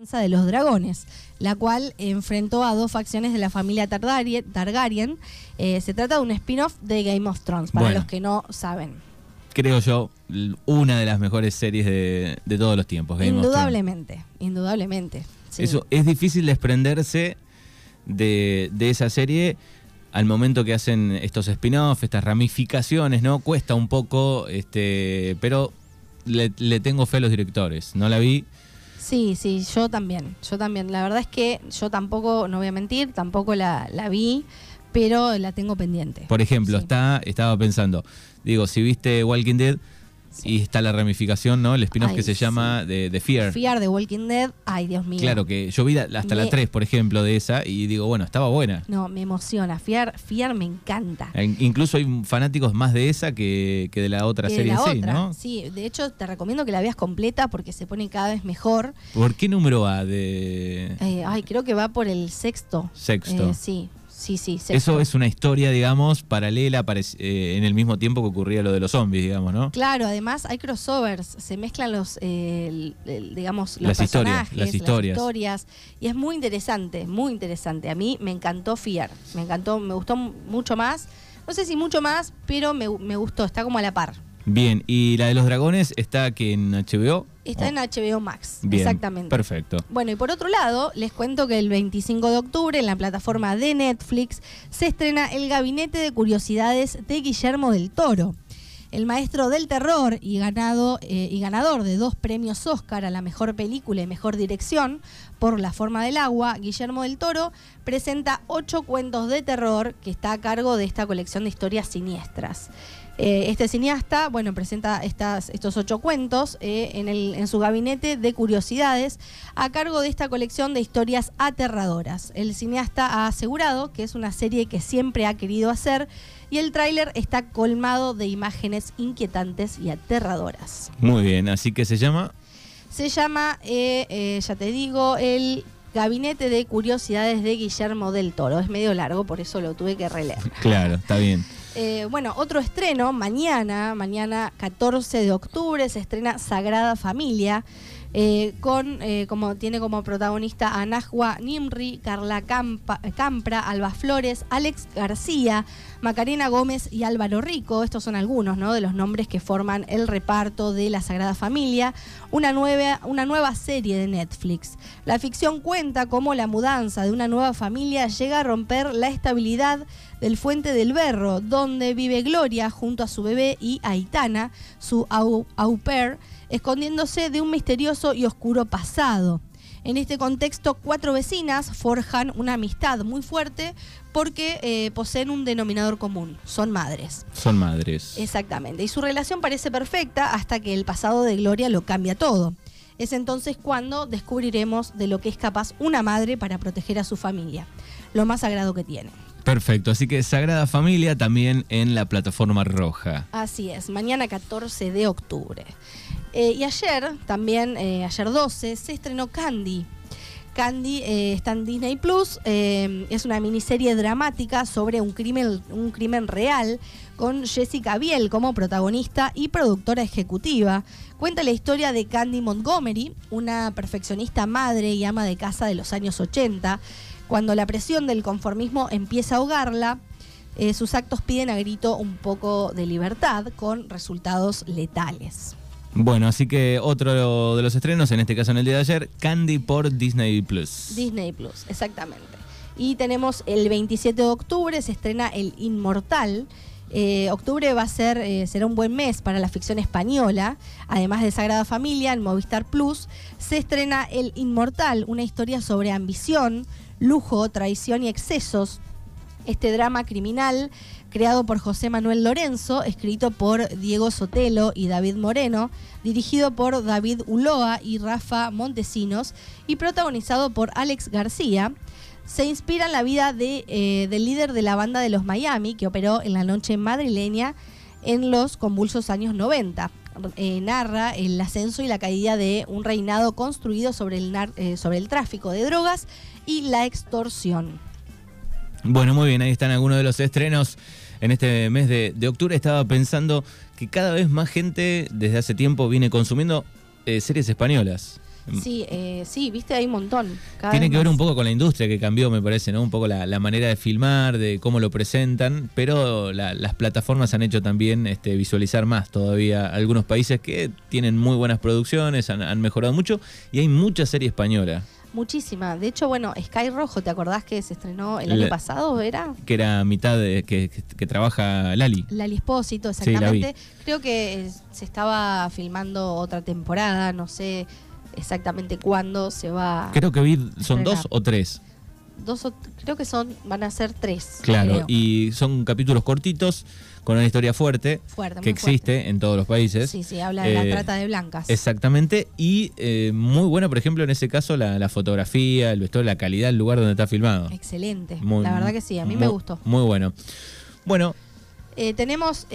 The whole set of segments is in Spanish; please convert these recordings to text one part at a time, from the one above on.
de los dragones, la cual enfrentó a dos facciones de la familia Targaryen. Eh, se trata de un spin-off de Game of Thrones, para Bueno. los que no saben. Creo yo, una de las mejores series de, de todos los tiempos. Game of Thrones. indudablemente, indudablemente. sí. Eso es difícil desprenderse de, de esa serie al momento que hacen estos spin-offs, estas ramificaciones, ¿no? Cuesta un poco, este, pero le, le tengo fe a los directores. No la vi. Sí, sí, yo también, yo también. La verdad es que yo tampoco, no voy a mentir, tampoco la, la vi, pero la tengo pendiente. Por ejemplo, Sí. está, estaba pensando, digo, si viste Walking Dead y está la ramificación, ¿no? El spin-off que se sí. llama de, de Fear. Fear de Walking Dead, ay Dios mío. Claro que yo vi la- hasta la Me- 3, por ejemplo, de esa y digo, bueno, estaba buena. No, me emociona. Fear, Fear me encanta. Eh, Incluso hay fanáticos más de esa que, que de la otra Que de serie la en sí, otra. ¿no? Sí, de hecho te recomiendo que la veas completa porque se pone cada vez mejor. ¿Por qué número va de Eh, ay, creo que va por el sexto. sexto? Eh, sí, sí, sí. Eso es una historia, digamos, paralela eh, en el mismo tiempo que ocurría lo de los zombies, digamos, ¿no? Claro, además hay crossovers, se mezclan los, eh, el- el- digamos, los Las historias, las historias. historias, y es muy interesante, muy interesante. A mí me encantó Fear, me encantó, me gustó mucho más. No sé si mucho más, pero me, me gustó, está como a la par. Bien, y la de los dragones está aquí en HBO. Está Oh, en HBO Max, bien, exactamente. Perfecto. Bueno, y por otro lado, les cuento que el 25 de octubre en la plataforma de Netflix se estrena El Gabinete de Curiosidades de Guillermo del Toro. El maestro del terror y, ganado, eh, y ganador de dos premios Oscar a la mejor película y mejor dirección por La forma del agua, Guillermo del Toro presenta ocho cuentos de terror que está a cargo de esta colección de historias siniestras. Eh, este cineasta, bueno, presenta estas, estos ocho cuentos eh, en, el- en su gabinete de curiosidades a cargo de esta colección de historias aterradoras. El cineasta ha asegurado que es una serie que siempre ha querido hacer y el tráiler está colmado de imágenes inquietantes y aterradoras. Muy bien, así que se llama. Se llama, eh, eh, ya te digo, el Gabinete de Curiosidades de Guillermo del Toro. Es medio largo, por eso lo tuve que releer. Claro, está bien. Eh, bueno, otro estreno, mañana, mañana 14 de octubre, se estrena Sagrada Familia, eh, con, eh, como tiene como protagonista a Najwa Nimri, Carla Campa- Campra, Alba Flores, Alex García, Macarena Gómez y Álvaro Rico. Estos son algunos ¿no? de los nombres que forman el reparto de la Sagrada Familia, una nueva, una nueva serie de Netflix. La ficción cuenta cómo la mudanza de una nueva familia llega a romper la estabilidad del Fuente del Berro, donde vive Gloria junto a su bebé y Aitana, su au, au pair, escondiéndose de un misterioso y oscuro pasado. En este contexto, cuatro vecinas forjan una amistad muy fuerte porque eh, poseen un denominador común, son madres. Son madres. Exactamente. Y su relación parece perfecta hasta que el pasado de Gloria lo cambia todo. Es entonces cuando descubriremos de lo que es capaz una madre para proteger a su familia, lo más sagrado que tiene. Perfecto, así que Sagrada Familia también en la plataforma roja. Así es, mañana 14 de octubre. Eh, y ayer, también, eh, ayer 12, se estrenó Candy. Candy eh, está en Disney Plus, es una miniserie dramática sobre un crimen, un crimen real con Jessica Biel como protagonista y productora ejecutiva. Cuenta la historia de Candy Montgomery, una perfeccionista madre y ama de casa de los años 80. Cuando la presión del conformismo empieza a ahogarla, sus actos piden a grito un poco de libertad con resultados letales. Bueno, así que otro de los estrenos, en este caso en el día de ayer, Candy por Disney Plus. Disney Plus, exactamente. Y tenemos el 27 de octubre, se estrena El Inmortal. Eh, octubre va a ser, eh, será un buen mes para la ficción española. Además de Sagrada Familia, en Movistar Plus se estrena El Inmortal, una historia sobre ambición, lujo, traición y excesos. Este drama criminal, creado por José Manuel Lorenzo, escrito por Diego Sotelo y David Moreno, dirigido por David Uloa y Rafa Montesinos y protagonizado por Alex García, se inspira en la vida de, eh, del líder de la banda de los Miami, que operó en la noche madrileña en los convulsos años 90. Eh, narra el ascenso y la caída de un reinado construido sobre el, eh, sobre el tráfico de drogas y la extorsión. Bueno, muy bien, ahí están algunos de los estrenos en este mes de, de octubre. Estaba pensando que cada vez más gente desde hace tiempo viene consumiendo eh, series españolas. Sí, eh, sí, viste, hay un montón. Tiene que ver un poco con la industria que cambió, me parece, ¿no? Un poco la, manera de filmar, de cómo lo presentan, pero las plataformas han hecho también este, visualizar más todavía algunos países que tienen muy buenas producciones, han, han mejorado mucho y hay mucha serie española. Muchísima. De hecho, bueno, Sky Rojo, ¿te acordás que se estrenó el año pasado, era? Que era mitad de que, trabaja Lali. Lali Espósito, exactamente. Creo que se estaba filmando otra temporada, no sé exactamente cuándo se va. Creo que vi, son dos o tres dos creo que son, van a ser tres. Claro, y son capítulos cortitos con una historia fuerte, que existe en todos los países. Sí, sí, habla de la eh, trata de blancas. Exactamente, y eh, muy buena, por ejemplo, en ese caso, la, fotografía, el vestuario, la calidad del lugar donde está filmado. Excelente, la verdad que sí, a mí me gustó. Muy bueno. Bueno, eh, tenemos,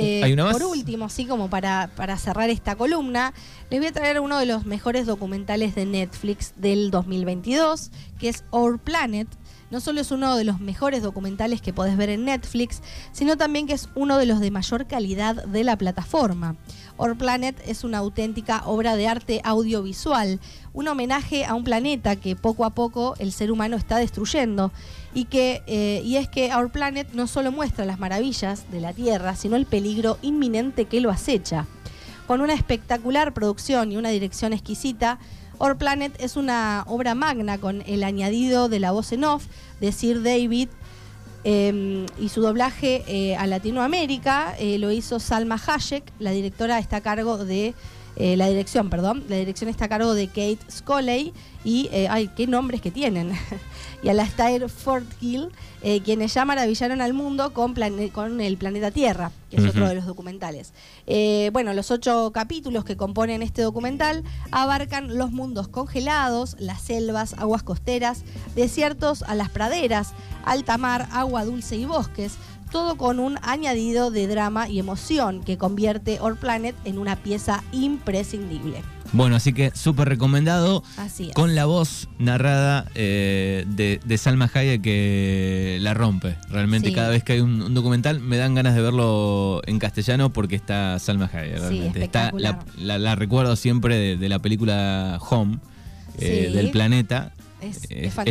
por último, así como para, para cerrar esta columna, les voy a traer uno de los mejores documentales de Netflix del 2022, que es Our Planet, no solo es uno de los mejores documentales que podés ver en Netflix, sino también que es uno de los de mayor calidad de la plataforma. Our Planet es una auténtica obra de arte audiovisual, un homenaje a un planeta que poco a poco el ser humano está destruyendo y que eh, y es que Our Planet no solo muestra las maravillas de la Tierra, sino el peligro inminente que lo acecha. Con una espectacular producción y una dirección exquisita, Our Planet es una obra magna con el añadido de la voz en off de Sir David em, y su doblaje eh, a Latinoamérica eh, lo hizo Salma Hayek, la directora está a cargo de eh, la dirección, perdón, la dirección está a cargo de Kate Scoley y, ay, qué nombres que tienen. y Alastair Forthill, eh, quienes ya maravillaron al mundo con, con el planeta Tierra, que es otro de los documentales. Eh, bueno, los ocho capítulos que componen este documental abarcan los mundos congelados, las selvas, aguas costeras, desiertos a las praderas, alta mar, agua dulce y bosques, todo con un añadido de drama y emoción que convierte Our Planet en una pieza imprescindible. Bueno, así que súper recomendado. Con la voz narrada eh, de, Salma Hayek que la rompe. Realmente cada vez que hay un, documental me dan ganas de verlo en castellano porque está Salma Hayek. Realmente. está, la, recuerdo siempre de, la película Home, eh, del planeta. Es,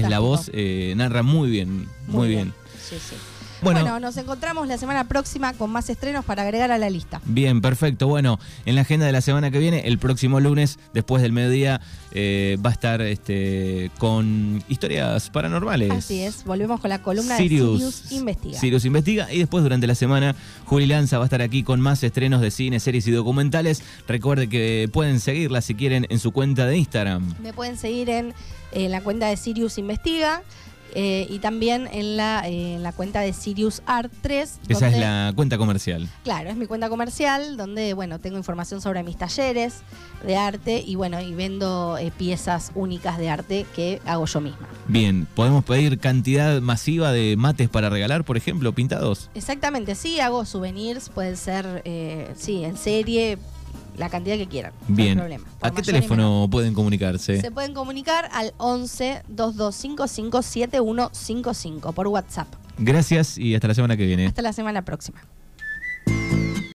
la voz, eh, narra muy bien, muy, bien. Sí, sí. Bueno, nos encontramos la semana próxima con más estrenos para agregar a la lista. Bien, perfecto. Bueno, en la agenda de la semana que viene, el próximo lunes, después del mediodía, eh, va a estar este, con historias paranormales. Así es, volvemos con la columna de Sirius Investiga. Sirius Investiga y después durante la semana Juli Lanza va a estar aquí con más estrenos de cine, series y documentales. Recuerde que pueden seguirla si quieren en su cuenta de Instagram. Me pueden seguir en la cuenta de Sirius Investiga. Eh, y también en la, en la cuenta de Sirius Art 3. Esa es la cuenta comercial. Claro, es mi cuenta comercial donde, bueno, tengo información sobre mis talleres de arte y, bueno, y vendo eh, piezas únicas de arte que hago yo misma. Bien, ¿podemos pedir cantidad masiva de mates para regalar, por ejemplo, pintados? Exactamente, sí, hago souvenirs, pueden ser, eh, sí, en serie, la cantidad que quieran. Bien. problema. ¿A qué teléfono pueden comunicarse? Se pueden comunicar al 11 2255 7155 por WhatsApp. Gracias y hasta la semana que viene. Hasta la semana próxima.